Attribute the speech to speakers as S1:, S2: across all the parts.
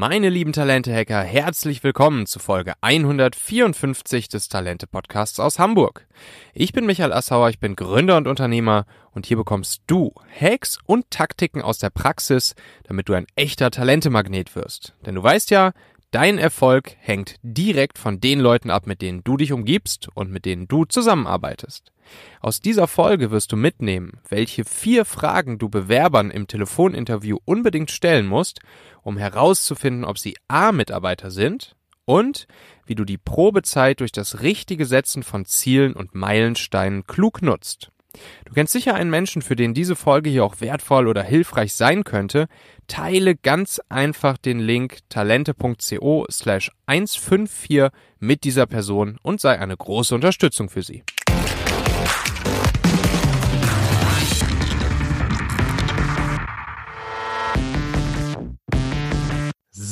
S1: Meine lieben Talente-Hacker, herzlich willkommen zu Folge 154 des Talente-Podcasts aus Hamburg. Ich bin Michael Assauer, ich bin Gründer und Unternehmer und hier bekommst du Hacks und Taktiken aus der Praxis, damit du ein echter Talentemagnet wirst. Denn du weißt ja, dein Erfolg hängt direkt von den Leuten ab, mit denen du dich umgibst und mit denen du zusammenarbeitest. Aus dieser Folge wirst du mitnehmen, welche vier Fragen du Bewerbern im Telefoninterview unbedingt stellen musst, um herauszufinden, ob sie A-Mitarbeiter sind und wie du die Probezeit durch das richtige Setzen von Zielen und Meilensteinen klug nutzt. Du kennst sicher einen Menschen, für den diese Folge hier auch wertvoll oder hilfreich sein könnte. Teile ganz einfach den Link talente.co slash 154 mit dieser Person und sei eine große Unterstützung für sie.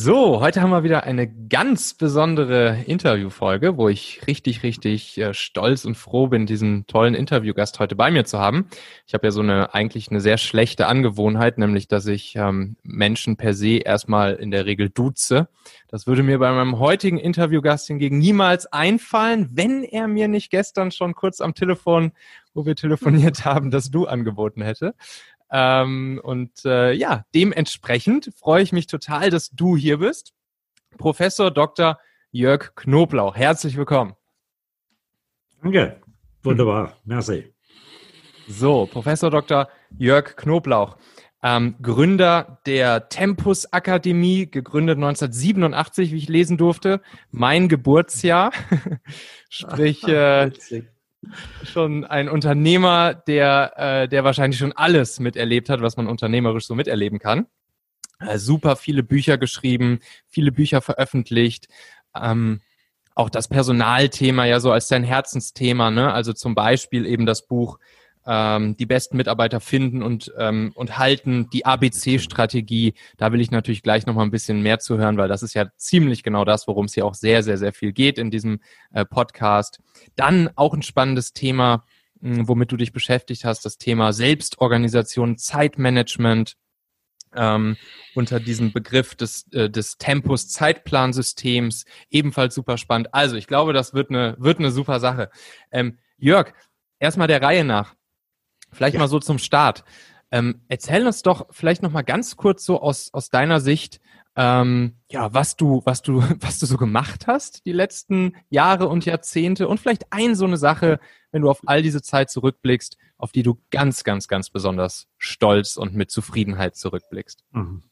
S1: So, heute haben wir wieder eine ganz besondere Interviewfolge, wo ich richtig, richtig äh, stolz und froh bin, diesen tollen Interviewgast heute bei mir zu haben. Ich habe ja so eine eigentlich eine sehr schlechte Angewohnheit, nämlich dass ich ähm, Menschen per se erstmal in der Regel duze. Das würde mir bei meinem heutigen Interviewgast hingegen niemals einfallen, wenn er mir nicht gestern schon kurz am Telefon, wo wir telefoniert haben, das Du angeboten hätte. Ähm, und äh, ja, dementsprechend freue ich mich total, dass du hier bist. Professor Dr. Jörg Knoblauch. Herzlich willkommen.
S2: Danke. Wunderbar. Merci.
S1: So, Professor Dr. Jörg Knoblauch. Ähm, Gründer der Tempus Akademie, gegründet 1987, wie ich lesen durfte. Mein Geburtsjahr. Sprich, äh, schon ein Unternehmer, der, äh, der wahrscheinlich schon alles miterlebt hat, was man unternehmerisch so miterleben kann. Äh, super viele Bücher geschrieben, viele Bücher veröffentlicht. Ähm, auch das Personalthema ja so als sein Herzensthema, ne? Also zum Beispiel eben das Buch ähm, die besten Mitarbeiter finden und, ähm, und halten, die ABC-Strategie. Da will ich natürlich gleich nochmal ein bisschen mehr zu hören, weil das ist ja ziemlich genau das, worum es hier auch sehr, sehr, sehr viel geht in diesem äh, Podcast. Dann auch ein spannendes Thema, mh, hm, womit du dich beschäftigt hast, das Thema Selbstorganisation, Zeitmanagement. Ähm, unter diesem Begriff des, äh, des Tempus Zeitplansystems ebenfalls super spannend. Also ich glaube, das wird eine, wird eine super Sache. Ähm, Jörg, erstmal der Reihe nach. Vielleicht ja. mal so zum Start. Ähm, erzähl uns doch vielleicht noch mal ganz kurz so aus, aus deiner Sicht, ähm, ja, was du, was du, was du so gemacht hast die letzten Jahre und Jahrzehnte und vielleicht ein so eine Sache, wenn du auf all diese Zeit zurückblickst, auf die du ganz, ganz, ganz besonders stolz und mit Zufriedenheit zurückblickst. Mhm.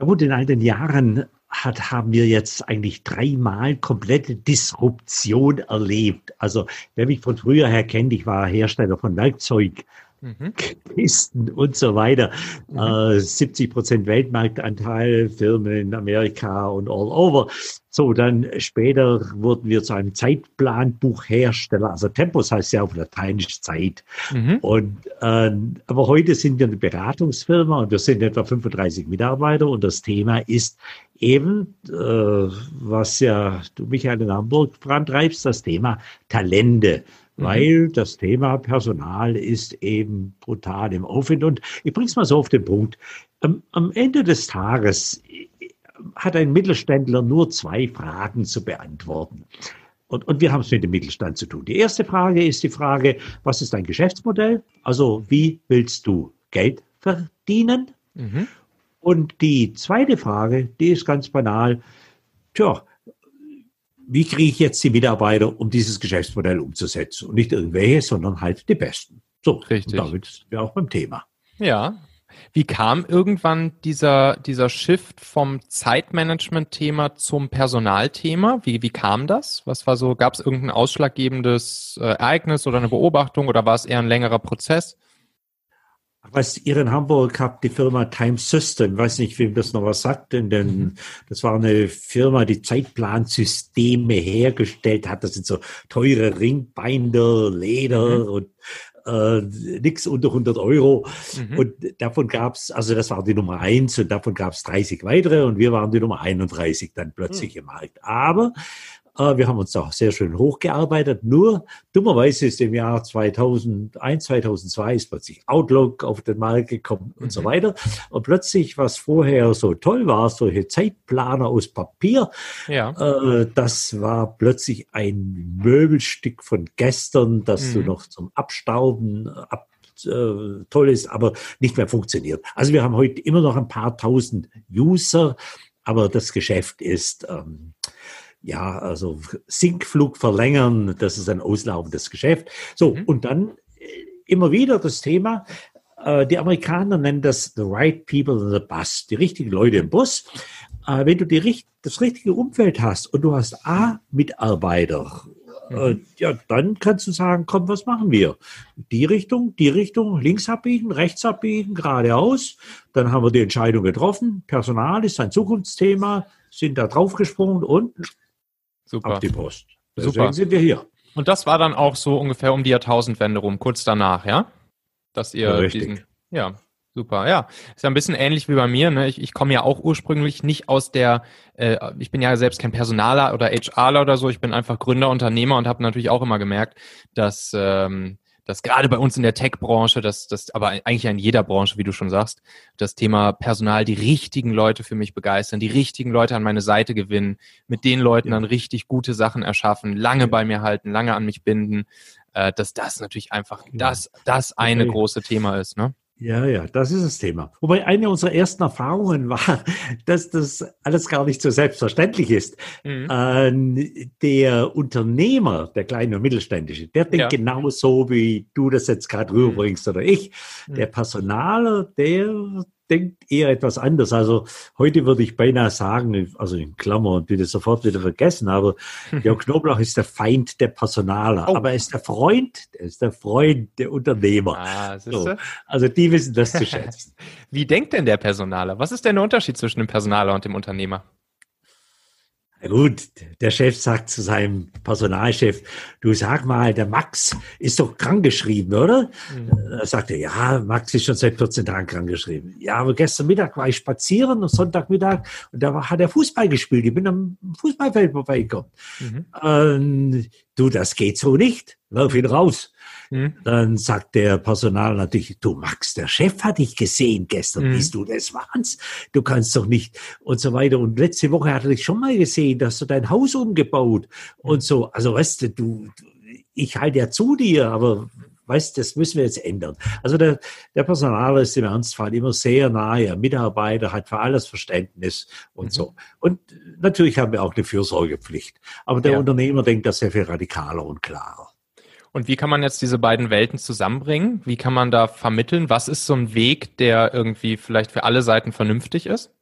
S2: Ja gut, in all den Jahren hat, haben wir jetzt eigentlich dreimal komplette Disruption erlebt. Also wer mich von früher her kennt, ich war Hersteller von Werkzeug, mhm. Kisten und so weiter. Mhm. Äh, 70 Prozent Weltmarktanteil, Firmen in Amerika und all over. So, dann später wurden wir zu einem Zeitplanbuchhersteller. Also Tempus heißt ja auf Lateinisch Zeit. Mhm. Und, äh, aber heute sind wir eine Beratungsfirma und wir sind etwa 35 Mitarbeiter und das Thema ist eben, äh, was ja du Michael in Hamburg vorantreibst, das Thema Talente. Mhm. Weil das Thema Personal ist eben brutal im Aufwind. Und ich bringe es mal so auf den Punkt. Am, am Ende des Tages hat ein Mittelständler nur zwei Fragen zu beantworten. Und, und wir haben es mit dem Mittelstand zu tun. Die erste Frage ist die Frage, was ist dein Geschäftsmodell? Also wie willst du Geld verdienen? Mhm. Und die zweite Frage, die ist ganz banal. Tja, wie kriege ich jetzt die Mitarbeiter, um dieses Geschäftsmodell umzusetzen? Und nicht irgendwelche, sondern halt die besten. So,
S1: Richtig.
S2: Und damit sind wir auch beim Thema.
S1: Ja, wie kam irgendwann dieser, dieser Shift vom Zeitmanagement-Thema zum Personalthema? Wie, wie kam das? Was war so, gab es irgendein ausschlaggebendes äh, Ereignis oder eine Beobachtung oder war es eher ein längerer Prozess?
S2: Was ihr in Hamburg habt, die Firma Time System, weiß nicht, wem das noch was sagt, denn, mhm. das war eine Firma, die Zeitplansysteme hergestellt hat. Das sind so teure Ringbinder, Leder mhm. und äh, nichts unter 100 Euro. Mhm. Und davon gab es, also das war die Nummer eins und davon gab es 30 weitere und wir waren die Nummer 31 dann plötzlich mhm. im Markt. Aber wir haben uns auch sehr schön hochgearbeitet. Nur dummerweise ist im Jahr 2001, 2002 ist plötzlich Outlook auf den Markt gekommen und so
S1: Mhm.
S2: weiter. Und plötzlich, was vorher so toll war, solche Zeitplaner aus Papier,
S1: Ja.
S2: äh, das war plötzlich ein Möbelstück von gestern, das du
S1: Mhm.
S2: noch zum Abstauben ab, äh, toll ist, aber nicht mehr funktioniert. Also wir haben heute immer noch ein paar tausend User, aber das Geschäft ist ähm, ja also Sinkflug verlängern, das ist ein auslaufendes Geschäft. So
S1: Mhm.
S2: und dann äh, immer wieder das Thema. äh, Die Amerikaner nennen das the right people in the bus, die richtigen Leute im Bus. Äh, Wenn du die, das richtige Umfeld hast und du hast A, Mitarbeiter, äh, ja, dann kannst du sagen, komm, was machen wir? Die Richtung, die Richtung, links abbiegen, rechts abbiegen, geradeaus. Dann haben wir die Entscheidung getroffen. Personal ist ein Zukunftsthema, sind da draufgesprungen und
S1: Super.
S2: auf die Post. Deswegen
S1: Super.
S2: sind wir hier.
S1: Und das war dann auch so ungefähr um die Jahrtausendwende rum, kurz danach, ja? Dass ihr
S2: richtig.
S1: diesen, ja, super, ja. Ist ja ein bisschen ähnlich wie bei mir, ne? Ich, ich komme ja auch ursprünglich nicht aus der, äh, ich bin ja selbst kein Personaler oder HRler oder so, ich bin einfach Gründer, Unternehmer und habe natürlich auch immer gemerkt, dass, ähm, dass gerade bei uns in der Tech-Branche, dass das, aber eigentlich in jeder Branche, wie du schon sagst, das Thema Personal, die richtigen Leute für mich begeistern, die richtigen Leute an meine Seite gewinnen, mit den Leuten dann richtig gute Sachen erschaffen, lange bei mir halten, lange an mich binden, äh, dass das natürlich einfach das, das eine große Thema ist, ne?
S2: Ja, ja, das ist das Thema. Wobei eine unserer ersten Erfahrungen war, dass das alles gar nicht so selbstverständlich ist.
S1: Mhm.
S2: Äh, der Unternehmer, der kleine und mittelständische, der denkt
S1: Ja.
S2: genauso, wie du das jetzt gerade rüberbringst oder ich.
S1: Mhm.
S2: Der Personaler, der denkt eher etwas anders. Also heute würde ich beinahe sagen, also in Klammer und bitte sofort wieder vergessen, aber Jörg Knoblauch ist der Feind der Personaler.
S1: Oh.
S2: Aber er ist der Freund, er ist der Freund der Unternehmer.
S1: Ah,
S2: So. Also die wissen das zu schätzen.
S1: Wie denkt denn der Personaler? Was ist denn der Unterschied zwischen dem Personaler und dem Unternehmer?
S2: Na gut, der Chef sagt zu seinem Personalchef, du sag mal, der Max ist doch krankgeschrieben, oder? Da sagt er, ja, Max ist schon seit 14 Tagen krankgeschrieben. Ja, aber gestern Mittag war ich spazieren, am Sonntagmittag, und da hat er Fußball gespielt. Ich bin am Fußballfeld vorbeigekommen.
S1: Mhm.
S2: Ähm, du, das geht so nicht. Wirf ihn raus.
S1: Mhm.
S2: Dann sagt der Personal natürlich, du Max, der Chef hat dich gesehen gestern,
S1: Mhm.
S2: bist du des Wahns? Du kannst doch nicht und so weiter. Und letzte Woche hat er dich schon mal gesehen, dass du dein Haus umgebaut und so. Also weißt du, du, ich halte ja zu dir, aber weißt, das müssen wir jetzt ändern. Also der, der Personal ist im Ernstfall immer sehr nahe, Mitarbeiter hat für alles Verständnis und
S1: Mhm.
S2: so. Und natürlich haben wir auch eine Fürsorgepflicht. Aber der
S1: Ja.
S2: Unternehmer denkt das sehr viel radikaler und klarer.
S1: Und wie kann man jetzt diese beiden Welten zusammenbringen? Wie kann man da vermitteln? Was ist so ein Weg, der irgendwie vielleicht für alle Seiten vernünftig ist?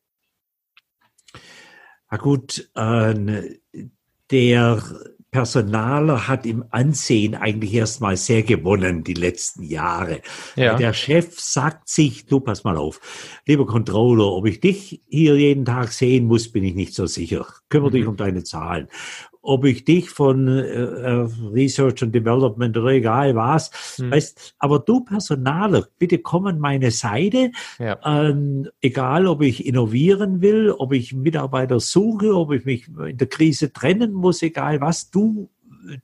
S2: Na gut, äh, der Personaler hat im Ansehen eigentlich erstmal sehr gewonnen die letzten Jahre.
S1: Ja.
S2: Der Chef sagt sich, du pass mal auf, lieber Controller, ob ich dich hier jeden Tag sehen muss, bin ich nicht so sicher. Kümmere dich
S1: Mhm.
S2: um deine Zahlen. Ob ich dich von äh, äh, Research and Development oder egal was,
S1: Mhm.
S2: weißt, aber du Personaler, bitte komm an meine Seite,
S1: Ja.
S2: ähm, egal, ob ich innovieren will, ob ich Mitarbeiter suche, ob ich mich in der Krise trennen muss, egal was, du,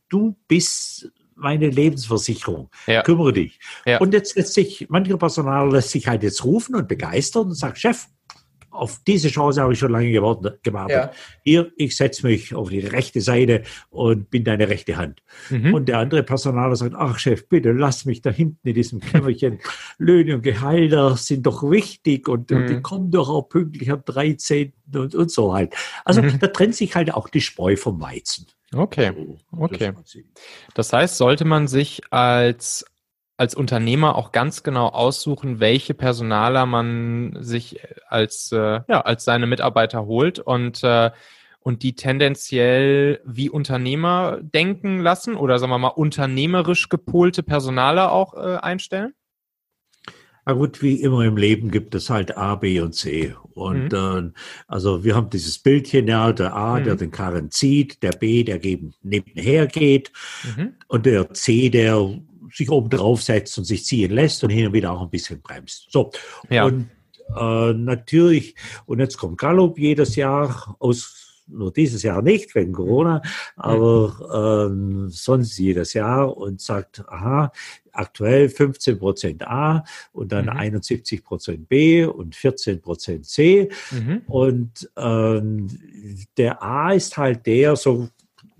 S2: du bist meine Lebensversicherung.
S1: Ja.
S2: Kümmere dich.
S1: Ja.
S2: Und jetzt lässt sich, mancher Personal lässt sich halt jetzt rufen und begeistern und sagt, Chef, auf diese Chance habe ich schon lange gewartet.
S1: Ja.
S2: Hier, ich setze mich auf die rechte Seite und bin deine rechte Hand.
S1: Mhm.
S2: Und der andere Personaler sagt, ach Chef, bitte lass mich da hinten in diesem Kämmerchen. Löhne und Gehälter sind doch wichtig und, und die
S1: Mhm.
S2: kommen doch auch pünktlich am 13. und, und so halt. Also
S1: Mhm.
S2: da trennt sich halt auch die Spreu vom Weizen.
S1: Okay. Okay.
S2: Das
S1: heißt, sollte man sich als, als Unternehmer auch ganz genau aussuchen, welche Personaler man sich als, äh, ja, als seine Mitarbeiter holt und, äh, und die tendenziell wie Unternehmer denken lassen oder sagen wir mal unternehmerisch gepolte Personaler auch äh, einstellen?
S2: Na gut, wie immer im Leben gibt es halt A, B und C. Und äh, also wir haben dieses Bildchen, ja, der A, der
S1: Mhm.
S2: den Karren zieht, der B, der geben, nebenher geht
S1: Mhm.
S2: und der C, der sich oben drauf setzt und sich ziehen lässt und hin und wieder auch ein bisschen bremst. So.
S1: Ja.
S2: Und äh, natürlich, und jetzt kommt Gallup jedes Jahr aus nur dieses Jahr nicht wegen Corona, aber ähm, sonst jedes Jahr und sagt, aha, aktuell 15 Prozent A und dann mhm. 71 Prozent B und 14 Prozent C. Mhm. Und ähm, der A ist halt der, so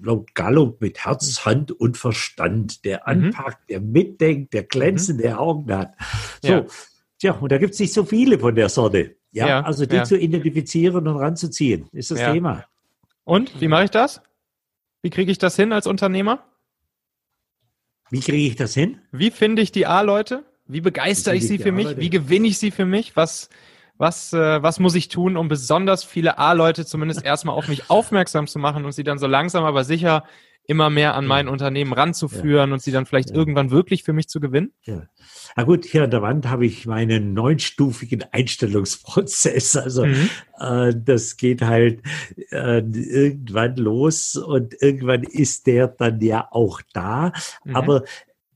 S2: laut Gallup mit Herz, Hand und Verstand, der mhm. anpackt, der mitdenkt, der glänzende mhm. Augen hat. So, ja. tja, und da gibt es nicht so viele von der Sorte. Ja, ja also die ja. zu identifizieren und ranzuziehen, ist das Thema.
S1: Und wie mache ich das? Wie kriege ich das hin als Unternehmer?
S2: Wie kriege ich das hin?
S1: Wie finde ich die A-Leute? Wie begeistere ich sie für mich? Wie gewinne ich sie für mich? Was, was, äh, was muss ich tun, um besonders viele A-Leute zumindest erstmal auf mich aufmerksam zu machen und sie dann so langsam aber sicher immer mehr an mein Unternehmen ranzuführen ja. und sie dann vielleicht ja. irgendwann wirklich für mich zu gewinnen?
S2: Ja. Na gut, hier an der Wand habe ich meinen neunstufigen Einstellungsprozess. Also mhm. äh, das geht halt äh, irgendwann los und irgendwann ist der dann ja auch da. Mhm. Aber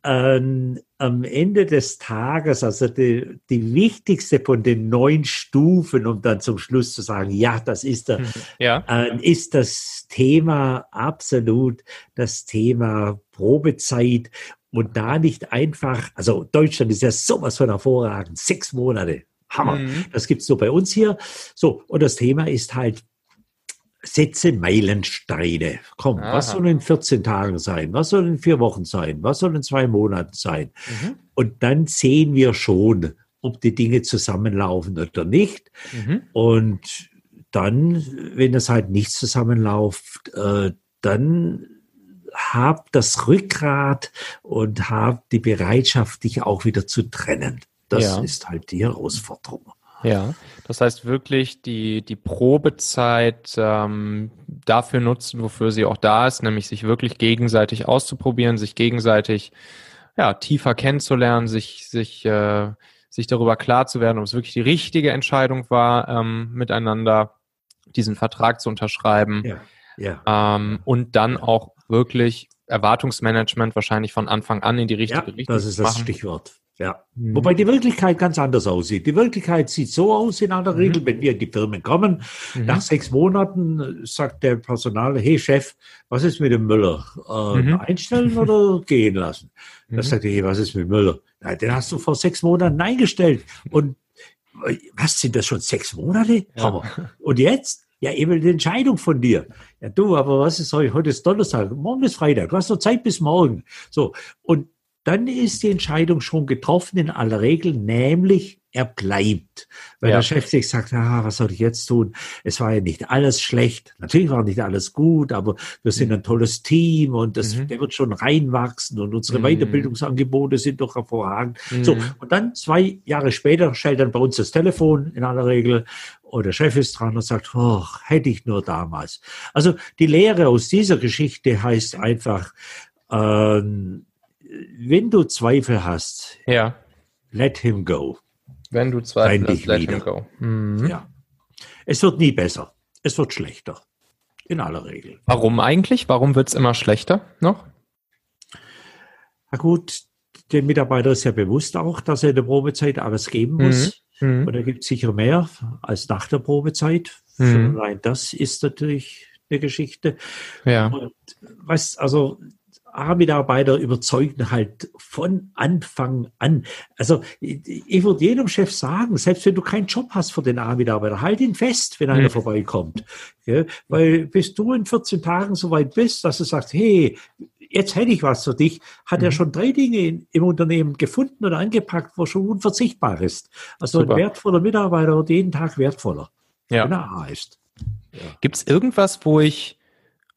S2: ähm, am Ende des Tages, also die, die wichtigste von den neun Stufen, um dann zum Schluss zu sagen, ja, das ist der, ja. äh, ist das Thema absolut das Thema Probezeit und da nicht einfach, also Deutschland ist ja sowas von hervorragend, sechs Monate, Hammer. Mhm. Das gibt's nur bei uns hier. So, und das Thema ist halt Setze Meilensteine. Komm, Aha. was soll in 14 Tagen sein? Was soll in vier Wochen sein? Was soll in zwei Monaten sein? Mhm. Und dann sehen wir schon, ob die Dinge zusammenlaufen oder nicht. Mhm. Und dann, wenn es halt nicht zusammenläuft, äh, dann hab das Rückgrat und hab die Bereitschaft, dich auch wieder zu trennen. Das ja. ist halt die Herausforderung.
S1: Ja, das heißt wirklich die, die Probezeit ähm, dafür nutzen, wofür sie auch da ist, nämlich sich wirklich gegenseitig auszuprobieren, sich gegenseitig ja, tiefer kennenzulernen, sich, sich, äh, sich darüber klar zu werden, ob es wirklich die richtige Entscheidung war, ähm, miteinander diesen Vertrag zu unterschreiben. Ja, ja. Ähm, und dann auch wirklich Erwartungsmanagement wahrscheinlich von Anfang an in die richtige ja, Richtung.
S2: Das ist das Stichwort. Ja. Mhm. Wobei die Wirklichkeit ganz anders aussieht. Die Wirklichkeit sieht so aus in aller Regel, mhm. wenn wir in die Firmen kommen. Mhm. Nach sechs Monaten sagt der Personal, hey Chef, was ist mit dem Müller? Äh, mhm. Einstellen oder gehen lassen? Mhm. Da sagt er, hey, was ist mit Müller? Ja, den hast du vor sechs Monaten eingestellt. Und was sind das schon sechs Monate? Ja. Und jetzt? Ja, eben die Entscheidung von dir. Ja, du, aber was ist heute? Heute ist Donnerstag, morgen ist Freitag. Du hast noch Zeit bis morgen. So. Und dann ist die Entscheidung schon getroffen in aller Regel, nämlich er bleibt. Weil ja. der Chef sich sagt, ah, was soll ich jetzt tun? Es war ja nicht alles schlecht. Natürlich war nicht alles gut, aber wir sind mhm. ein tolles Team und das, mhm. der wird schon reinwachsen und unsere mhm. Weiterbildungsangebote sind doch hervorragend. Mhm. So. Und dann zwei Jahre später stellt dann bei uns das Telefon in aller Regel und der Chef ist dran und sagt, oh, hätte ich nur damals. Also die Lehre aus dieser Geschichte heißt einfach, ähm, wenn du Zweifel hast,
S1: ja.
S2: let him go.
S1: Wenn du Zweifel
S2: hast, let wieder. him go. Mhm. Ja. Es wird nie besser. Es wird schlechter. In aller Regel.
S1: Warum eigentlich? Warum wird es immer schlechter noch?
S2: Na gut, dem Mitarbeiter ist ja bewusst auch, dass er in der Probezeit alles geben muss. Mhm. mhm. Und er gibt sicher mehr als nach der Probezeit. Mhm. Allein das ist natürlich eine Geschichte. Ja. Und was, also A-Mitarbeiter überzeugen halt von Anfang an. Also ich würde jedem Chef sagen, selbst wenn du keinen Job hast für den A-Mitarbeiter, halt ihn fest, wenn einer mhm. vorbeikommt. Ja, weil bis du in 14 Tagen so weit bist, dass du sagst, hey, jetzt hätte ich was für dich, hat mhm. er schon drei Dinge im Unternehmen gefunden oder angepackt, wo schon unverzichtbar ist. Also Super. ein wertvoller Mitarbeiter wird jeden Tag wertvoller,
S1: ja. wenn er A ist. Ja. Gibt es irgendwas, wo ich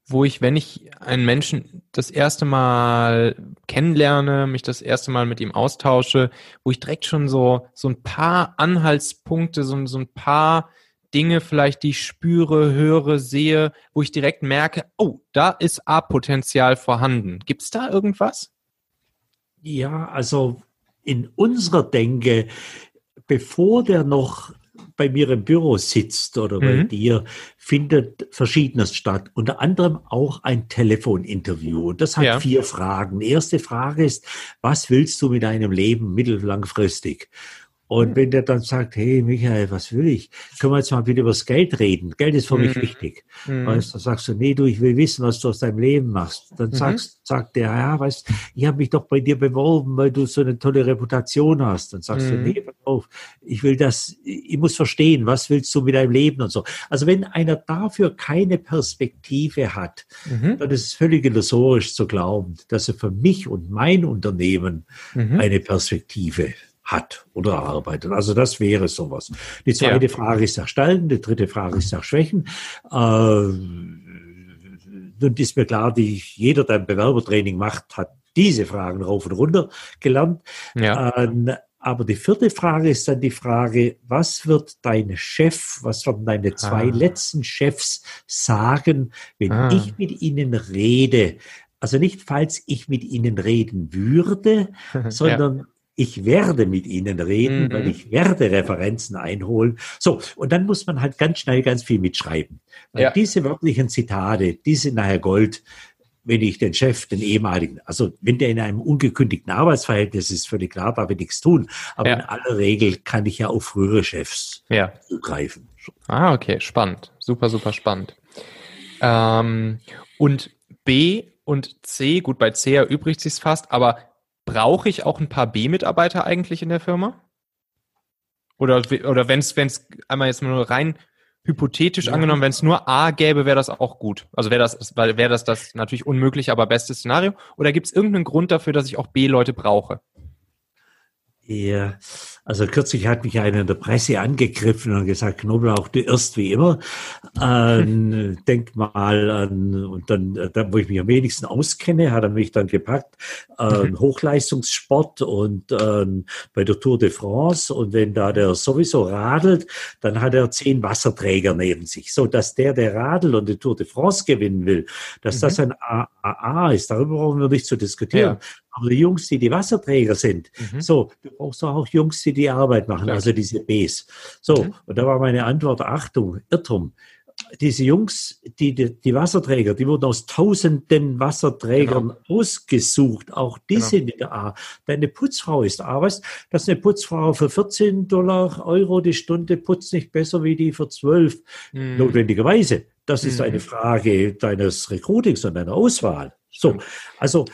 S1: wo ich, wenn ich einen Menschen das erste Mal kennenlerne, mich das erste Mal mit ihm austausche, wo ich direkt schon so, so ein paar Anhaltspunkte, so, so ein paar Dinge vielleicht, die ich spüre, höre, sehe, wo ich direkt merke, oh, da ist A-Potenzial vorhanden. Gibt es da irgendwas?
S2: Ja, also in unserer Denke, bevor der noch bei mir im Büro sitzt oder bei mhm. dir, findet Verschiedenes statt. Unter anderem auch ein Telefoninterview. Das hat ja. vier Fragen. Erste Frage ist, was willst du mit deinem Leben mittellangfristig? Und mhm. wenn der dann sagt, hey Michael, was will ich? Können wir jetzt mal wieder über das Geld reden? Geld ist für mhm. mich wichtig. Mhm. Weißt, dann sagst du, nee, du, ich will wissen, was du aus deinem Leben machst. Dann mhm. sagst, sagt der, ja, weißt, ich habe mich doch bei dir beworben, weil du so eine tolle Reputation hast. Dann sagst du, mhm. nee, pass auf, ich will das, ich muss verstehen, was willst du mit deinem Leben und so. Also wenn einer dafür keine Perspektive hat, mhm. dann ist es völlig illusorisch zu glauben, dass er für mich und mein Unternehmen eine Perspektive hat oder erarbeitet. Also das wäre sowas. Die zweite ja. Frage ist nach Stärken, die dritte Frage ist nach Schwächen. Äh, nun ist mir klar, die jeder, der ein Bewerbertraining macht, hat diese Fragen rauf und runter gelernt. Ja. Ähm, aber die vierte Frage ist dann die Frage, was wird dein Chef, was werden deine zwei ah. letzten Chefs sagen, wenn ah. ich mit ihnen rede? Also nicht, falls ich mit ihnen reden würde, sondern ja ich werde mit ihnen reden, mhm. weil ich werde Referenzen einholen. So, und dann muss man halt ganz schnell ganz viel mitschreiben. Weil ja. diese wörtlichen Zitate, die sind nachher Gold, wenn ich den Chef, den ehemaligen, also wenn der in einem ungekündigten Arbeitsverhältnis ist, völlig klar, darf ich nichts tun. Aber ja. in aller Regel kann ich ja auf frühere Chefs ja. zugreifen.
S1: Ah, okay, spannend. Super, super spannend. Ähm, und B und C, gut, bei C erübrigt sich fast, aber brauche ich auch ein paar B-Mitarbeiter eigentlich in der Firma? Oder, oder wenn es einmal jetzt nur rein hypothetisch ja. angenommen, wenn es nur A gäbe, wäre das auch gut. Also wäre das, wäre das das natürlich unmöglich, aber bestes Szenario. Oder gibt es irgendeinen Grund dafür, dass ich auch B-Leute brauche?
S2: Ja, also kürzlich hat mich einer in der Presse angegriffen und gesagt, Knoblauch, du irrst wie immer. Ähm, denk mal an, und dann, da, wo ich mich am wenigsten auskenne, hat er mich dann gepackt, ähm. Hochleistungssport und ähm, bei der Tour de France. Und wenn da der sowieso radelt, dann hat er zehn Wasserträger neben sich. So, dass der, der radelt und die Tour de France gewinnen will, dass mhm. das ein AAA ist, darüber brauchen wir nicht zu diskutieren. Ja aber die Jungs, die die Wasserträger sind, mhm. so, du brauchst auch Jungs, die die Arbeit machen, also diese Bs. So, mhm. und da war meine Antwort, Achtung, Irrtum. Diese Jungs, die, die, die Wasserträger, die wurden aus tausenden Wasserträgern genau. ausgesucht. Auch die genau. sind in der A. Deine Putzfrau ist A. Weißt, dass eine Putzfrau für 14 Dollar Euro die Stunde putzt nicht besser wie die für 12. Mhm. Notwendigerweise. Das ist eine mhm. Frage deines Recruitings und deiner Auswahl. So, also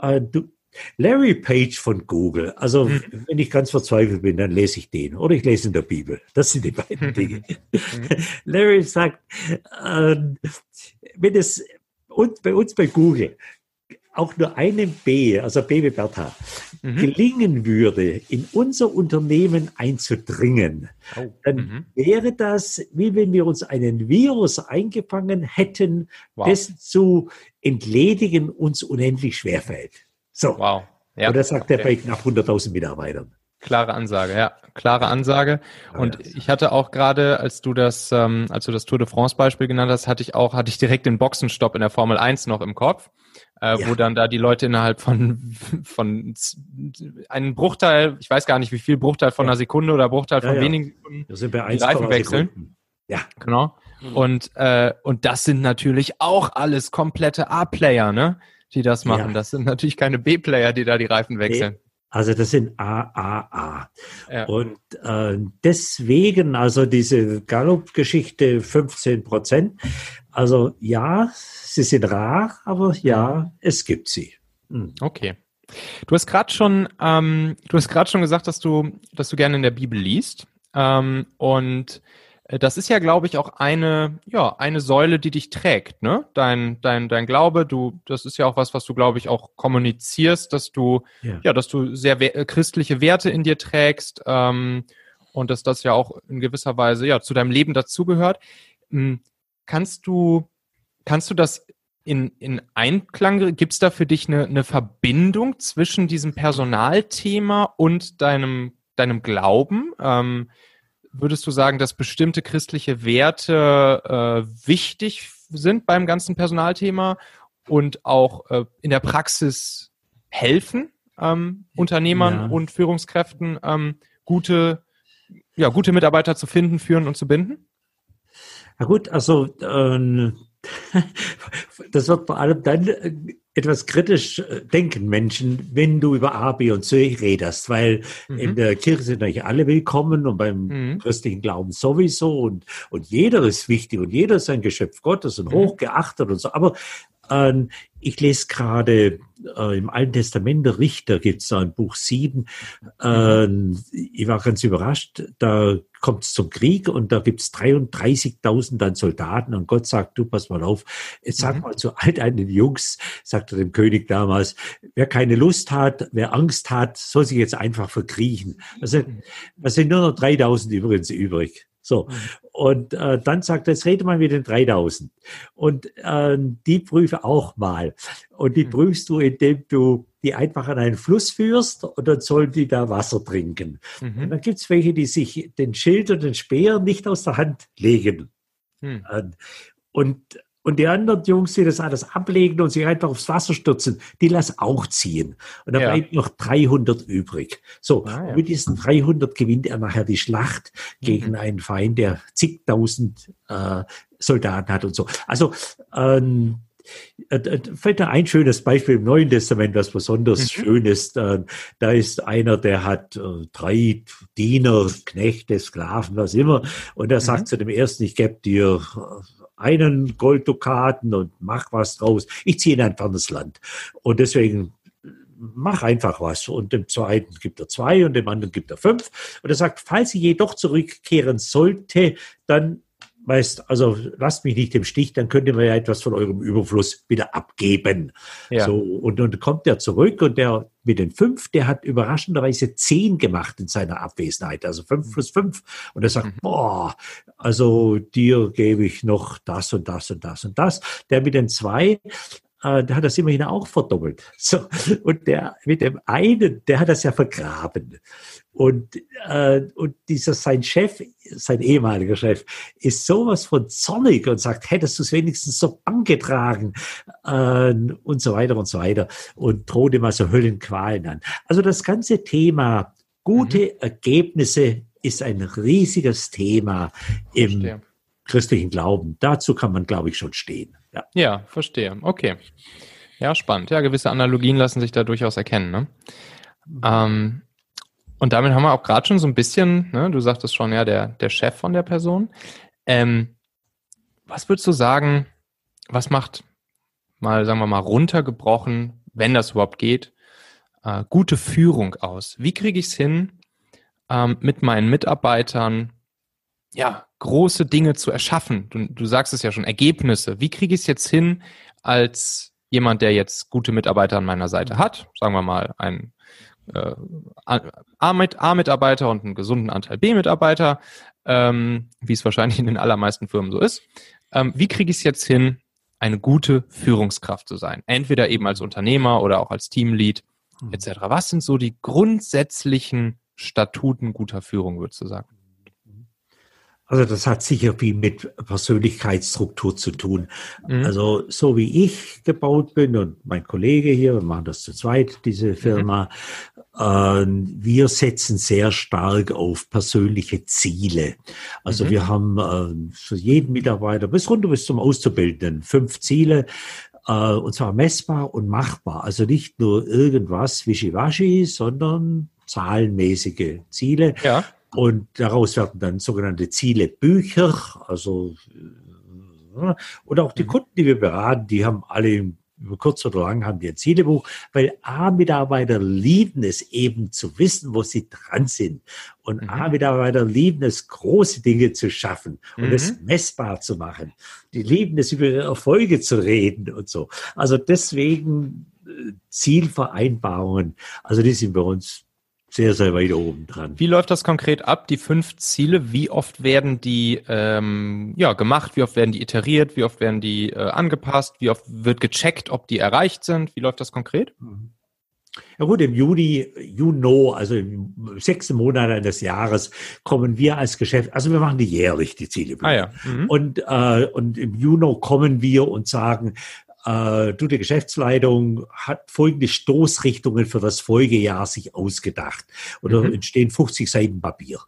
S2: äh, du, Larry Page von Google. Also, hm. wenn ich ganz verzweifelt bin, dann lese ich den. Oder ich lese in der Bibel. Das sind die beiden Dinge. Larry sagt, äh, wenn es und bei uns bei Google auch nur einem B, also B wie Bertha, mhm. gelingen würde, in unser Unternehmen einzudringen, oh. dann mhm. wäre das, wie wenn wir uns einen Virus eingefangen hätten, wow. dessen zu entledigen uns unendlich schwerfällt. So. Wow. Ja. Und das sagt okay. er bei knapp 100.000 Mitarbeitern.
S1: Klare Ansage, ja, klare Ansage. Und ich hatte auch gerade, als du das, ähm, als du das Tour de France Beispiel genannt hast, hatte ich auch, hatte ich direkt den Boxenstopp in der Formel 1 noch im Kopf, äh, ja. wo dann da die Leute innerhalb von von einem Bruchteil, ich weiß gar nicht wie viel Bruchteil von ja. einer Sekunde oder Bruchteil von ja, wenigen Sekunden
S2: das sind bei 1,
S1: die Reifen wechseln. Sekunden. Ja, genau. Und äh, und das sind natürlich auch alles komplette A-Player, ne? Die das machen. Ja. Das sind natürlich keine B-Player, die da die Reifen wechseln. Nee.
S2: Also das sind AAA. Ja. Und äh, deswegen, also diese Gallup-Geschichte 15 Prozent. Also ja, sie sind rar, aber ja, es gibt sie.
S1: Hm. Okay. Du hast gerade schon, ähm, du hast gerade schon gesagt, dass du, dass du gerne in der Bibel liest. Ähm, und das ist ja, glaube ich, auch eine, ja, eine Säule, die dich trägt, ne? Dein, dein, dein Glaube, du, das ist ja auch was, was du, glaube ich, auch kommunizierst, dass du, ja, ja dass du sehr we christliche Werte in dir trägst, ähm, und dass das ja auch in gewisser Weise, ja, zu deinem Leben dazugehört. Hm, kannst du, kannst du das in, in Einklang, gibt es da für dich eine, eine Verbindung zwischen diesem Personalthema und deinem, deinem Glauben? Ähm, würdest du sagen, dass bestimmte christliche Werte äh, wichtig sind beim ganzen Personalthema und auch äh, in der Praxis helfen ähm, Unternehmern ja. und Führungskräften ähm, gute, ja, gute Mitarbeiter zu finden, führen und zu binden?
S2: Ja gut, also äh, das wird vor allem dann äh, etwas kritisch äh, denken Menschen, wenn du über A, B und C redest, weil mhm. in der Kirche sind eigentlich alle willkommen und beim mhm. christlichen Glauben sowieso und, und jeder ist wichtig und jeder ist ein Geschöpf Gottes und mhm. hochgeachtet und so. Aber ähm, ich lese gerade äh, im Alten Testament der Richter gibt es da ein Buch 7. Äh, ich war ganz überrascht. Da kommt es zum Krieg und da gibt es 33.000 dann Soldaten und Gott sagt, du pass mal auf, jetzt sag mhm. mal zu all deinen Jungs, sagte dem König damals, wer keine Lust hat, wer Angst hat, soll sich jetzt einfach verkriechen. Also, da sind nur noch 3.000 übrigens übrig. So. Und äh, dann sagt er, jetzt rede mal mit den 3000. Und äh, die prüfe auch mal. Und die mhm. prüfst du, indem du die einfach an einen Fluss führst und dann sollen die da Wasser trinken. Mhm. Und dann gibt es welche, die sich den Schild und den Speer nicht aus der Hand legen. Mhm. Und und die anderen Jungs, die das alles ablegen und sich einfach aufs Wasser stürzen, die lass auch ziehen. Und da ja. bleibt noch 300 übrig. So, ah, ja. mit diesen 300 gewinnt er nachher die Schlacht gegen mhm. einen Feind, der zigtausend äh, Soldaten hat und so. Also, ähm, äh, äh, fällt da ein schönes Beispiel im Neuen Testament, was besonders mhm. schön ist. Äh, da ist einer, der hat drei Diener, Knechte, Sklaven, was immer, und er sagt mhm. zu dem ersten, ich gebe dir einen Golddukaten und mach was draus. Ich ziehe in ein fernes Land. Und deswegen mach einfach was. Und dem zweiten gibt er zwei und dem anderen gibt er fünf. Und er sagt, falls sie jedoch zurückkehren sollte, dann weißt, also lasst mich nicht im Stich, dann könnt ihr mir ja etwas von eurem Überfluss wieder abgeben. Ja. So, und dann kommt er zurück und der mit den fünf, der hat überraschenderweise zehn gemacht in seiner Abwesenheit, also fünf plus fünf. Und er sagt, mhm. boah, also dir gebe ich noch das und das und das und das. Der mit den zwei, äh, der hat das immerhin auch verdoppelt. So, und der mit dem einen, der hat das ja vergraben. Und, äh, und dieser sein Chef, sein ehemaliger Chef, ist sowas von zornig und sagt, hättest du es wenigstens so angetragen äh, und so weiter und so weiter und droht ihm also Höllenqualen an. Also das ganze Thema gute mhm. Ergebnisse ist ein riesiges Thema im verstehe. christlichen Glauben. Dazu kann man, glaube ich, schon stehen.
S1: Ja. ja, verstehe. Okay. Ja, spannend. Ja, gewisse Analogien lassen sich da durchaus erkennen. Ne? Ähm, und damit haben wir auch gerade schon so ein bisschen, ne, du sagtest schon, ja, der, der Chef von der Person. Ähm, was würdest du sagen, was macht mal, sagen wir mal, runtergebrochen, wenn das überhaupt geht, äh, gute Führung aus? Wie kriege ich es hin, ähm, mit meinen Mitarbeitern ja, große Dinge zu erschaffen? Du, du sagst es ja schon, Ergebnisse. Wie kriege ich es jetzt hin, als jemand, der jetzt gute Mitarbeiter an meiner Seite hat, sagen wir mal, ein äh, A-Mitarbeiter und einen gesunden Anteil B-Mitarbeiter, ähm, wie es wahrscheinlich in den allermeisten Firmen so ist. Ähm, wie kriege ich es jetzt hin, eine gute Führungskraft zu sein? Entweder eben als Unternehmer oder auch als Teamlead mhm. etc. Was sind so die grundsätzlichen Statuten guter Führung, würdest du sagen?
S2: Also das hat sicher viel mit Persönlichkeitsstruktur zu tun. Mhm. Also so wie ich gebaut bin und mein Kollege hier, wir machen das zu zweit, diese mhm. Firma, mhm. äh, wir setzen sehr stark auf persönliche Ziele. Also mhm. wir haben äh, für jeden Mitarbeiter bis runter bis zum Auszubildenden fünf Ziele, äh, und zwar messbar und machbar. Also nicht nur irgendwas wischiwaschi, sondern zahlenmäßige Ziele. Ja. Und daraus werden dann sogenannte Zielebücher, also äh, und auch die mhm. Kunden, die wir beraten, die haben alle über kurz oder lang haben die ein Zielebuch, weil A-Mitarbeiter lieben es eben zu wissen, wo sie dran sind. Und mhm. A-Mitarbeiter lieben es, große Dinge zu schaffen und mhm. es messbar zu machen. Die lieben es, über ihre Erfolge zu reden und so. Also deswegen äh, Zielvereinbarungen, also die sind bei uns sehr, sehr weit oben dran.
S1: Wie läuft das konkret ab, die fünf Ziele? Wie oft werden die ähm, ja, gemacht? Wie oft werden die iteriert? Wie oft werden die äh, angepasst? Wie oft wird gecheckt, ob die erreicht sind? Wie läuft das konkret?
S2: Ja gut, im Juni, Juno, also im sechsten Monat eines Jahres, kommen wir als Geschäft, also wir machen die jährlich, die Ziele.
S1: Ah, ja.
S2: Mhm. Und, äh, und im Juni kommen wir und sagen, äh, du, die Geschäftsleitung hat folgende Stoßrichtungen für das Folgejahr sich ausgedacht. Oder mhm. entstehen 50 Seiten Papier.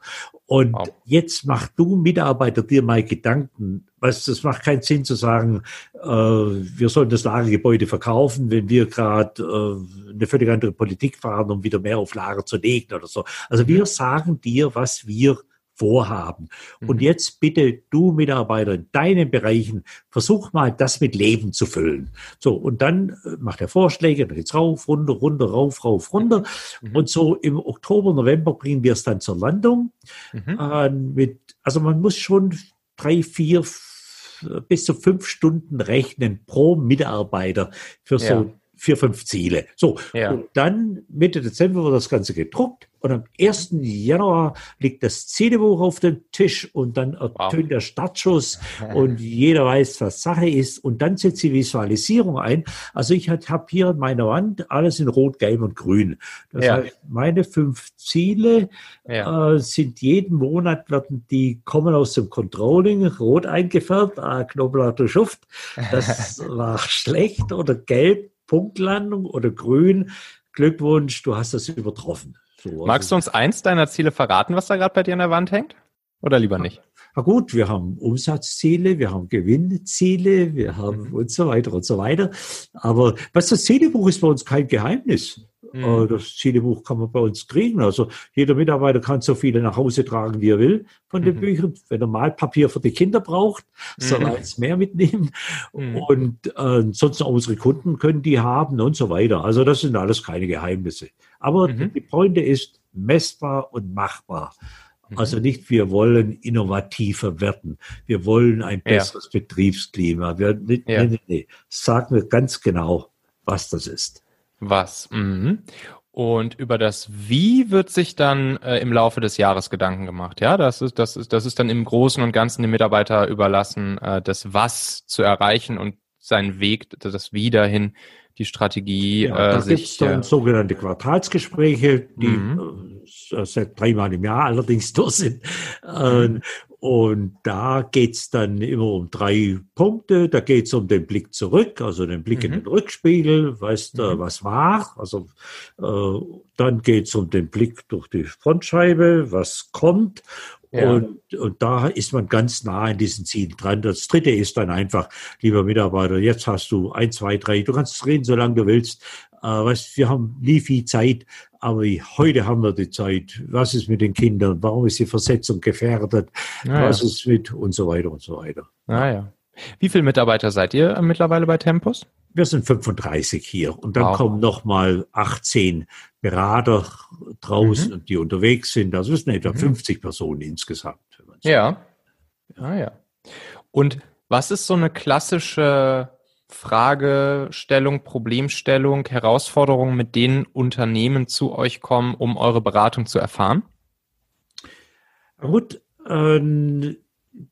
S2: Und wow. jetzt mach du Mitarbeiter dir mal Gedanken. Was, das macht keinen Sinn zu sagen, äh, wir sollen das Lagergebäude verkaufen, wenn wir gerade äh, eine völlig andere Politik fahren, um wieder mehr auf Lager zu legen oder so. Also wir sagen dir, was wir vorhaben. Mhm. Und jetzt bitte du Mitarbeiter in deinen Bereichen, versuch mal das mit Leben zu füllen. So, und dann äh, macht er Vorschläge, dann geht's rauf, runter, runter, rauf, rauf, runter. Mhm. Und so im Oktober, November bringen wir es dann zur Landung. Mhm. Äh, mit, also man muss schon drei, vier, bis zu fünf Stunden rechnen pro Mitarbeiter für ja. so vier, fünf Ziele. So, ja. und dann Mitte Dezember wird das Ganze gedruckt und am 1. Januar liegt das Zielebuch auf dem Tisch und dann ertönt wow. der Startschuss und jeder weiß, was Sache ist und dann setzt die Visualisierung ein. Also ich habe hier an meiner Wand alles in Rot, Gelb und Grün. Das ja. heißt, meine fünf Ziele ja. äh, sind jeden Monat werden die kommen aus dem Controlling, rot eingefärbt, ah, Knoblauch Schuft. Das war schlecht oder gelb, Punktlandung oder grün. Glückwunsch, du hast das übertroffen.
S1: So, also Magst du uns eins deiner Ziele verraten, was da gerade bei dir an der Wand hängt? Oder lieber nicht?
S2: Na gut, wir haben Umsatzziele, wir haben Gewinnziele, wir haben mhm. und so weiter und so weiter. Aber was das Zielebuch ist bei uns kein Geheimnis. Mhm. Äh, das Zielebuch kann man bei uns kriegen. Also jeder Mitarbeiter kann so viele nach Hause tragen, wie er will von den mhm. Büchern. Wenn er Malpapier für die Kinder braucht, soll er eins mehr mitnehmen. Mhm. Und äh, ansonsten unsere Kunden können die haben und so weiter. Also das sind alles keine Geheimnisse. Aber mhm. die Pointe ist messbar und machbar. Mhm. Also nicht, wir wollen innovativer werden. Wir wollen ein besseres ja. Betriebsklima. Wir, nee, ja. nee, nee, Sagen wir ganz genau, was das ist.
S1: Was? Mhm. Und über das Wie wird sich dann äh, im Laufe des Jahres Gedanken gemacht. Ja, das ist, das ist, das ist dann im Großen und Ganzen dem Mitarbeiter überlassen, äh, das Was zu erreichen und seinen Weg, das Wie dahin, die Strategie.
S2: Ja, äh, da gibt es dann äh, sogenannte Quartalsgespräche, die mhm. äh, seit dreimal im Jahr allerdings durch sind. Mhm. Und da geht's dann immer um drei Punkte. Da geht's um den Blick zurück, also den Blick mhm. in den Rückspiegel, weißt du, mhm. was war. Also äh, dann geht's um den Blick durch die Frontscheibe, was kommt. Ja. Und, und da ist man ganz nah an diesen Zielen dran. Das dritte ist dann einfach, lieber Mitarbeiter, jetzt hast du ein, zwei, drei, du kannst reden, solange du willst. Äh, weißt, wir haben nie viel Zeit, aber heute haben wir die Zeit. Was ist mit den Kindern? Warum ist die Versetzung gefährdet? Ah, Was ist mit und so weiter und so weiter.
S1: Ah, ja. Wie viele Mitarbeiter seid ihr mittlerweile bei Tempus?
S2: Wir sind 35 hier und dann wow. kommen noch mal 18 Berater draußen, mhm. die unterwegs sind. Also es sind etwa mhm. 50 Personen insgesamt.
S1: Ja. Ah, ja. Und was ist so eine klassische Fragestellung, Problemstellung, Herausforderung, mit denen Unternehmen zu euch kommen, um eure Beratung zu erfahren?
S2: Gut, äh,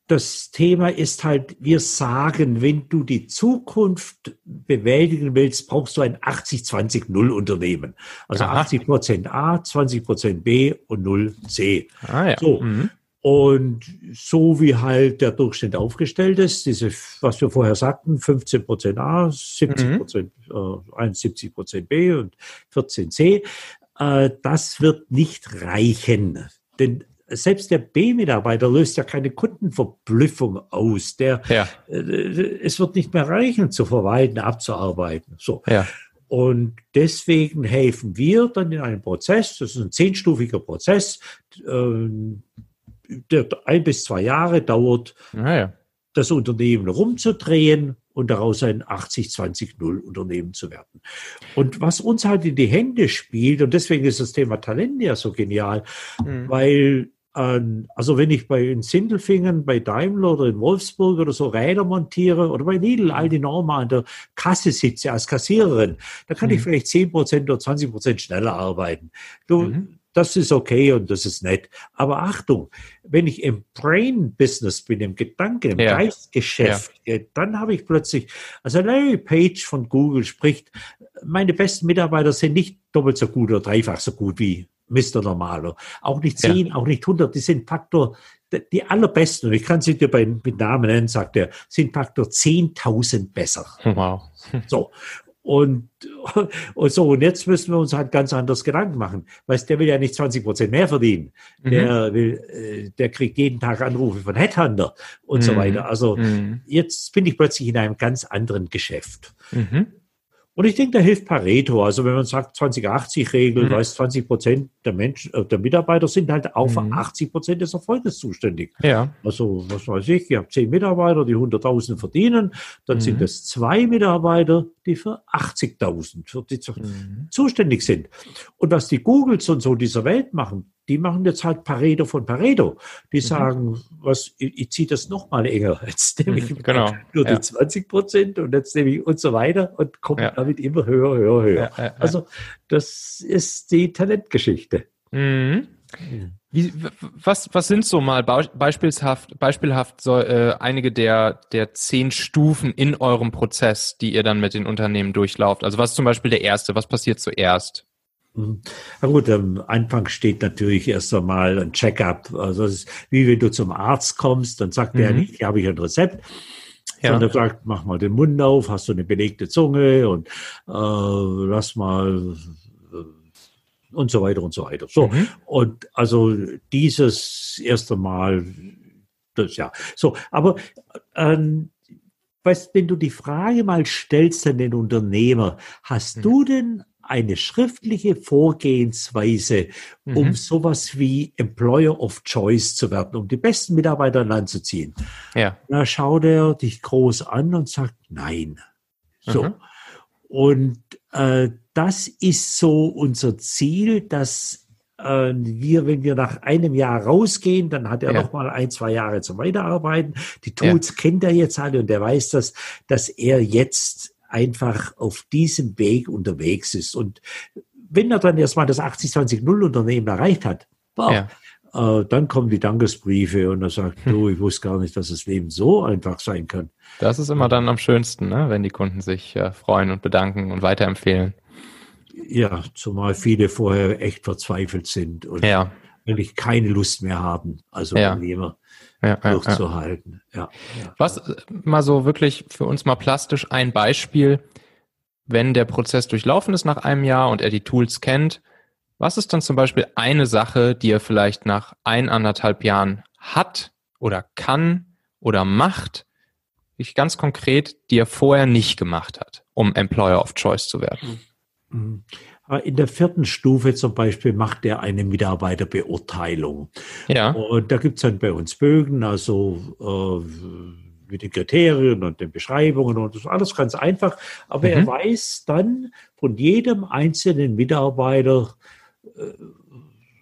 S2: das Thema ist halt, wir sagen, wenn du die Zukunft bewältigen willst, brauchst du ein 80-20-0 Unternehmen. Also Aha. 80 Prozent A, 20 Prozent B und 0 C. Ah, ja. So. Mhm. Und so wie halt der Durchschnitt aufgestellt ist, diese, was wir vorher sagten, 15 Prozent A, 70 Prozent, mhm. äh, 71 Prozent B und 14 C, äh, das wird nicht reichen. Denn selbst der B-Mitarbeiter löst ja keine Kundenverblüffung aus. Der, ja. äh, es wird nicht mehr reichen, zu verwalten, abzuarbeiten. So. Ja. Und deswegen helfen wir dann in einem Prozess, das ist ein zehnstufiger Prozess, äh, ein bis zwei Jahre dauert, ah, ja. das Unternehmen rumzudrehen und daraus ein 80-20-0 Unternehmen zu werden. Und was uns halt in die Hände spielt, und deswegen ist das Thema Talent ja so genial, mhm. weil also wenn ich bei in Sindelfingen, bei Daimler oder in Wolfsburg oder so Räder montiere oder bei Lidl all die Norma an der Kasse sitze als Kassiererin, da kann mhm. ich vielleicht 10 Prozent oder 20 Prozent schneller arbeiten. Du, mhm. Das ist okay und das ist nett. Aber Achtung, wenn ich im Brain-Business bin, im Gedanken, im ja. Geistgeschäft, ja. dann habe ich plötzlich, also Larry Page von Google spricht, meine besten Mitarbeiter sind nicht doppelt so gut oder dreifach so gut wie Mr. Normaler. Auch nicht 10, ja. auch nicht 100, die sind Faktor, die allerbesten, und ich kann sie dir bei, mit Namen nennen, sagt er, sind Faktor 10.000 besser.
S1: Wow.
S2: So. Und, und so, und jetzt müssen wir uns halt ganz anders Gedanken machen. Weil der will ja nicht 20 Prozent mehr verdienen. Mhm. Der will, äh, der kriegt jeden Tag Anrufe von Headhunter und mhm. so weiter. Also mhm. jetzt bin ich plötzlich in einem ganz anderen Geschäft. Und ich denke, da hilft Pareto. Also wenn man sagt 20-80-Regel, mhm. weiß 20 Prozent der Menschen, äh, der Mitarbeiter sind halt auch für 80 mhm. Prozent des Erfolges zuständig.
S1: Ja.
S2: Also was weiß ich, ihr habt zehn Mitarbeiter, die 100.000 verdienen, dann mhm. sind es zwei Mitarbeiter, die für 80.000 für die mhm. zuständig sind. Und was die Googles und so dieser Welt machen, die machen jetzt halt Pareto von Pareto. Die mhm. sagen, was, ich, ich ziehe das noch mal enger. Jetzt nehme ich
S1: mhm, genau.
S2: nur die ja. 20 Prozent und jetzt nehme ich und so weiter und komme ja. damit immer höher, höher, höher. Ja, also das ist die Talentgeschichte.
S1: Mhm. Wie, was, was sind so mal beispielhaft, beispielhaft so, äh, einige der, der zehn Stufen in eurem Prozess, die ihr dann mit den Unternehmen durchlauft? Also was ist zum Beispiel der erste? Was passiert zuerst?
S2: Mhm. Na gut, am Anfang steht natürlich erst einmal ein Check-up. Also es ist wie wenn du zum Arzt kommst, dann sagt mhm. der nicht, hier habe ich ein Rezept. Ja. Sondern sagt, mach mal den Mund auf, hast du eine belegte Zunge und äh, lass mal äh, und so weiter und so weiter. So, mhm. und also dieses erste Mal, das ja. So, aber ähm, weißt, wenn du die Frage mal stellst an den Unternehmer, hast mhm. du denn eine schriftliche Vorgehensweise, um mhm. sowas wie Employer of Choice zu werden, um die besten Mitarbeiter an Land zu ziehen.
S1: Ja.
S2: Da schaut er dich groß an und sagt Nein. So. Mhm. Und äh, das ist so unser Ziel, dass äh, wir, wenn wir nach einem Jahr rausgehen, dann hat er ja. noch mal ein, zwei Jahre zum Weiterarbeiten. Die Tools ja. kennt er jetzt alle und er weiß, dass, dass er jetzt einfach auf diesem Weg unterwegs ist. Und wenn er dann erstmal das 80-20-0 Unternehmen erreicht hat, wow, ja. äh, dann kommen die Dankesbriefe und er sagt, du, ich wusste gar nicht, dass das Leben so einfach sein kann.
S1: Das ist immer dann am schönsten, ne? wenn die Kunden sich äh, freuen und bedanken und weiterempfehlen.
S2: Ja, zumal viele vorher echt verzweifelt sind und ja. eigentlich keine Lust mehr haben, also ja. Unternehmer ja, durchzuhalten. Ja.
S1: ja. Was mal so wirklich für uns mal plastisch ein Beispiel, wenn der Prozess durchlaufen ist nach einem Jahr und er die Tools kennt, was ist dann zum Beispiel eine Sache, die er vielleicht nach ein, anderthalb Jahren hat oder kann oder macht, ich ganz konkret, die er vorher nicht gemacht hat, um Employer of Choice zu werden?
S2: Mhm. In der vierten Stufe zum Beispiel macht er eine Mitarbeiterbeurteilung. Ja. Und da gibt es dann bei uns Bögen, also äh, mit den Kriterien und den Beschreibungen und das ist alles ganz einfach. Aber mhm. er weiß dann von jedem einzelnen Mitarbeiter äh,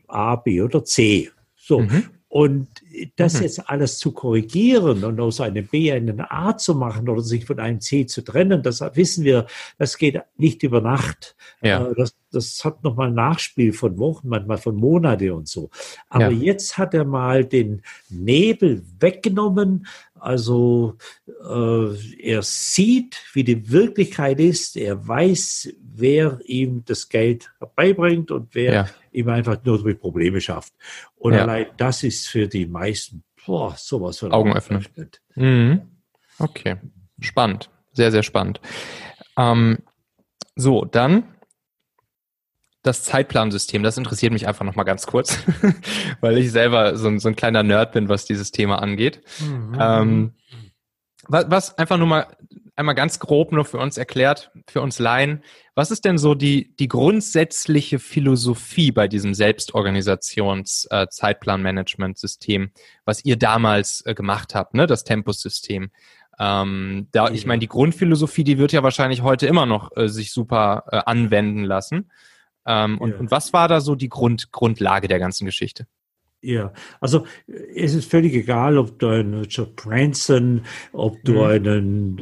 S2: A, B oder C. So. Mhm. Und das mhm. jetzt alles zu korrigieren und aus einem B einen A zu machen oder sich von einem C zu trennen, das wissen wir, das geht nicht über Nacht. Ja. Äh, das, das hat nochmal Nachspiel von Wochen, manchmal von Monate und so. Aber ja. jetzt hat er mal den Nebel weggenommen. Also äh, er sieht, wie die Wirklichkeit ist. Er weiß, wer ihm das Geld herbeibringt und wer ja. Ihm einfach nur durch Probleme schafft. Und ja. allein das ist für die meisten boah, sowas von
S1: Augenöffner. Mhm. Okay, spannend, sehr, sehr spannend. Ähm, so, dann das Zeitplansystem, das interessiert mich einfach noch mal ganz kurz, weil ich selber so ein, so ein kleiner Nerd bin, was dieses Thema angeht. Mhm. Ähm, was, was einfach nur mal einmal ganz grob nur für uns erklärt, für uns Laien, was ist denn so die, die grundsätzliche Philosophie bei diesem Selbstorganisations-Zeitplanmanagement-System, was ihr damals äh, gemacht habt, ne, das Tempus-System? Ähm, da, ich meine, die Grundphilosophie, die wird ja wahrscheinlich heute immer noch äh, sich super äh, anwenden lassen. Ähm, und, ja. und was war da so die Grund, Grundlage der ganzen Geschichte?
S2: Ja, also es ist völlig egal, ob du einen Richard Branson, ob du mhm. einen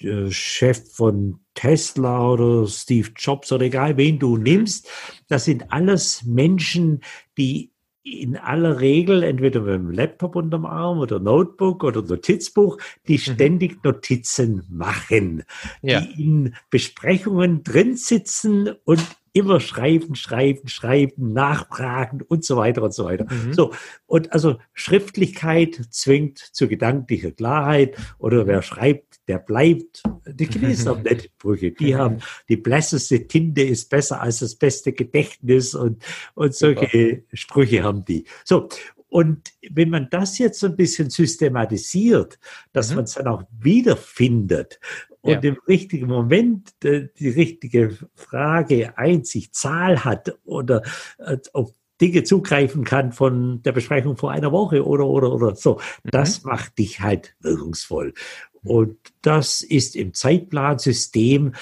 S2: äh, äh, Chef von Tesla oder Steve Jobs oder egal wen du nimmst, das sind alles Menschen, die in aller Regel entweder mit einem Laptop unterm Arm oder Notebook oder Notizbuch, die mhm. ständig Notizen machen, ja. die in Besprechungen drin sitzen und immer schreiben, schreiben, schreiben, nachfragen und so weiter und so weiter. Mhm. So. Und also Schriftlichkeit zwingt zu gedanklicher Klarheit oder wer schreibt, der bleibt. Die Chinesen haben nette Brüche. Die haben die blässeste Tinte ist besser als das beste Gedächtnis und, und solche. Sprüche haben die. So. Und wenn man das jetzt so ein bisschen systematisiert, dass mhm. man es dann auch wiederfindet und ja. im richtigen Moment die, die richtige Frage einzig Zahl hat oder äh, auf Dinge zugreifen kann von der Besprechung vor einer Woche oder, oder, oder so. Mhm. Das macht dich halt wirkungsvoll. Und das ist im Zeitplansystem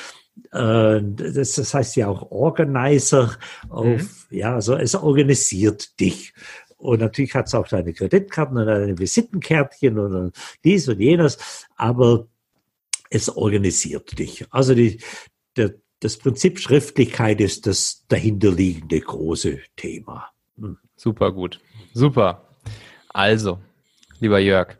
S2: äh, das, das heißt ja auch Organizer auf, mhm. ja, also es organisiert dich. Und natürlich hat es auch deine Kreditkarten und deine Visitenkärtchen und dies und jenes, aber es organisiert dich. Also die, der, das Prinzip Schriftlichkeit ist das dahinterliegende große Thema.
S1: Hm. Super gut. Super. Also, lieber Jörg,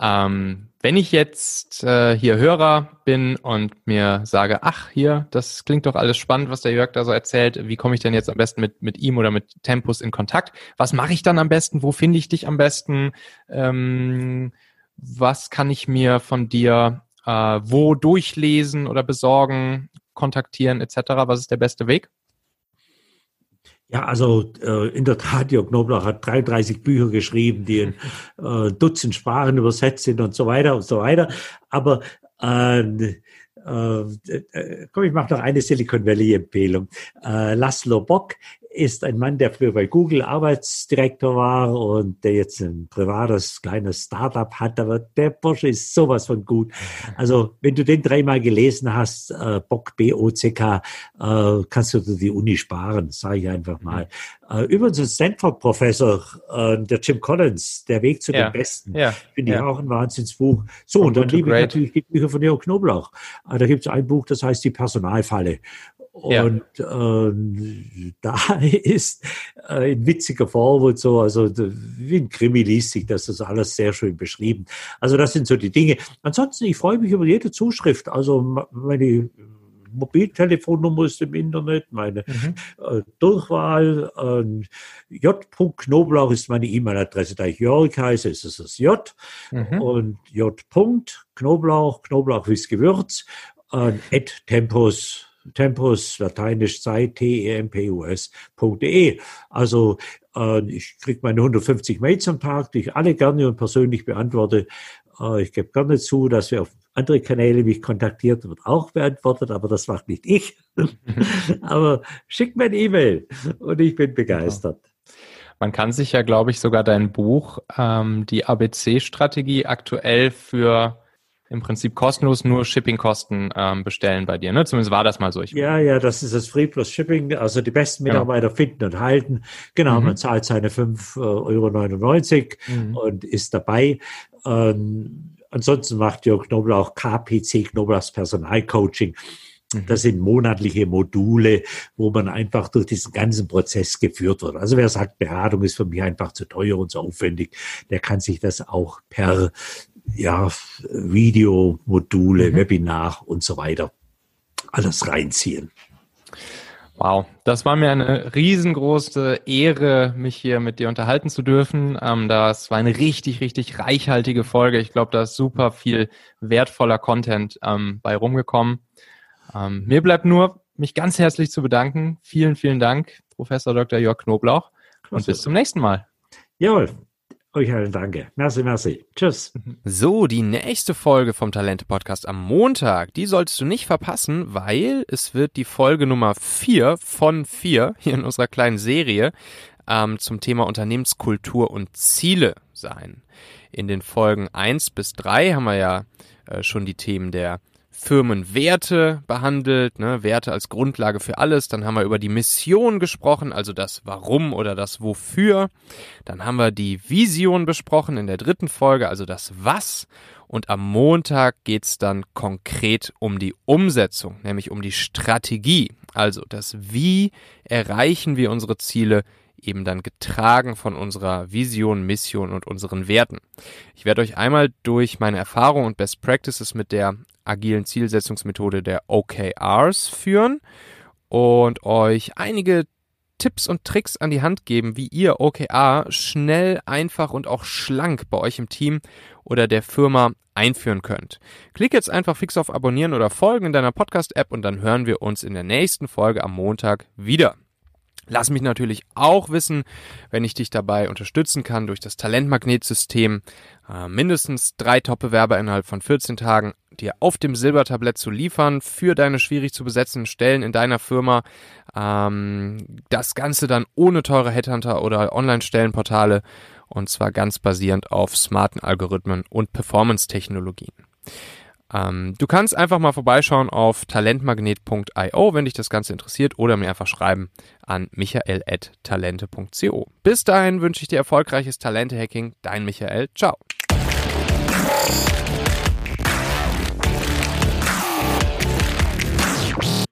S1: ähm, wenn ich jetzt äh, hier Hörer bin und mir sage, ach hier, das klingt doch alles spannend, was der Jörg da so erzählt, wie komme ich denn jetzt am besten mit, mit ihm oder mit Tempus in Kontakt? Was mache ich dann am besten? Wo finde ich dich am besten? Ähm, was kann ich mir von dir äh, wo durchlesen oder besorgen, kontaktieren etc.? Was ist der beste Weg?
S2: Ja, also äh, in der Tat, Jörg Knoblauch hat 33 Bücher geschrieben, die in äh, Dutzend Sprachen übersetzt sind und so weiter und so weiter. Aber äh, äh, äh komm, ich mache noch eine Silicon Valley-Empfehlung. Äh, Laszlo Bock ist ein Mann, der früher bei Google Arbeitsdirektor war und der jetzt ein privates kleines Startup hat, aber der Bursche ist sowas von gut. Also wenn du den dreimal gelesen hast, äh, Bock B-O-C-K, äh, kannst du die Uni sparen, sage ich einfach mal. Mhm. Äh, übrigens ein Stanford-Professor, äh, der Jim Collins, Der Weg zu ja. den Besten, ja. finde ich ja. auch ein Wahnsinnsbuch. So, und dann liebe ich natürlich die Bücher von Jörg Knoblauch. Äh, da gibt es ein Buch, das heißt Die Personalfalle. Und ja. äh, da ist äh, in witziger Form und so, also wie ein Krimi liest sich das, das ist alles sehr schön beschrieben. Also das sind so die Dinge. Ansonsten, ich freue mich über jede Zuschrift. Also meine Mobiltelefonnummer ist im Internet, meine mhm. äh, Durchwahl. Äh, J. Knoblauch ist meine E-Mail-Adresse. Da ich Jörg heiße, ist es das J. Mhm. Und J. Knoblauch, Knoblauch wie Gewürz, äh, at tempus Tempus, lateinisch Zeit, T-E-M-P-U-S.de. Also äh, ich kriege meine 150 Mails am Tag, die ich alle gerne und persönlich beantworte. Äh, ich gebe gerne zu, dass wir auf andere Kanäle mich kontaktiert wird auch beantwortet, aber das macht nicht ich. aber schick mir ein E-Mail und ich bin begeistert.
S1: Man kann sich ja, glaube ich, sogar dein Buch, ähm, die ABC-Strategie, aktuell für im Prinzip kostenlos nur Shippingkosten ähm, bestellen bei dir, ne? Zumindest war das mal so.
S2: Ich ja, ja, das ist das Free Plus Shipping. Also die besten genau. Mitarbeiter genau. finden und halten. Genau, mhm. man zahlt seine 5,99 Euro mhm. und ist dabei. Ähm, ansonsten macht Jörg Knoblauch KPC, Knoblauchs Personalcoaching. Mhm. Das sind monatliche Module, wo man einfach durch diesen ganzen Prozess geführt wird. Also wer sagt, Beratung ist für mich einfach zu teuer und zu aufwendig, der kann sich das auch per ja, Videomodule, mhm. Webinar und so weiter alles reinziehen.
S1: Wow, das war mir eine riesengroße Ehre, mich hier mit dir unterhalten zu dürfen. Ähm, das war eine richtig, richtig reichhaltige Folge. Ich glaube, da ist super viel wertvoller Content ähm, bei rumgekommen. Ähm, mir bleibt nur, mich ganz herzlich zu bedanken. Vielen, vielen Dank, Professor Dr. Jörg Knoblauch. Und bis zum nächsten Mal.
S2: Jawohl. Euch allen danke. Merci, merci. Tschüss.
S1: So, die nächste Folge vom Talente Podcast am Montag, die solltest du nicht verpassen, weil es wird die Folge Nummer vier von vier hier in unserer kleinen Serie ähm, zum Thema Unternehmenskultur und Ziele sein. In den Folgen eins bis drei haben wir ja äh, schon die Themen der Firmenwerte behandelt, ne, Werte als Grundlage für alles. Dann haben wir über die Mission gesprochen, also das Warum oder das Wofür. Dann haben wir die Vision besprochen in der dritten Folge, also das Was. Und am Montag geht's dann konkret um die Umsetzung, nämlich um die Strategie. Also das Wie erreichen wir unsere Ziele eben dann getragen von unserer Vision, Mission und unseren Werten. Ich werde euch einmal durch meine Erfahrungen und Best Practices mit der agilen Zielsetzungsmethode der OKRs führen
S3: und euch einige Tipps und Tricks an die Hand geben, wie ihr OKR schnell, einfach und auch schlank bei euch im Team oder der Firma einführen könnt. Klick jetzt einfach fix auf Abonnieren oder Folgen in deiner Podcast-App und dann hören wir uns in der nächsten Folge am Montag wieder. Lass mich natürlich auch wissen, wenn ich dich dabei unterstützen kann durch das Talentmagnetsystem, äh, mindestens drei Top-Bewerber innerhalb von 14 Tagen dir auf dem Silbertablett zu liefern für deine schwierig zu besetzenden Stellen in deiner Firma. Ähm, das Ganze dann ohne teure Headhunter oder Online-Stellenportale und zwar ganz basierend auf smarten Algorithmen und Performance-Technologien. Ähm, du kannst einfach mal vorbeischauen auf talentmagnet.io, wenn dich das Ganze interessiert, oder mir einfach schreiben an michael.talente.co. Bis dahin wünsche ich dir erfolgreiches Talente-Hacking. Dein Michael. Ciao.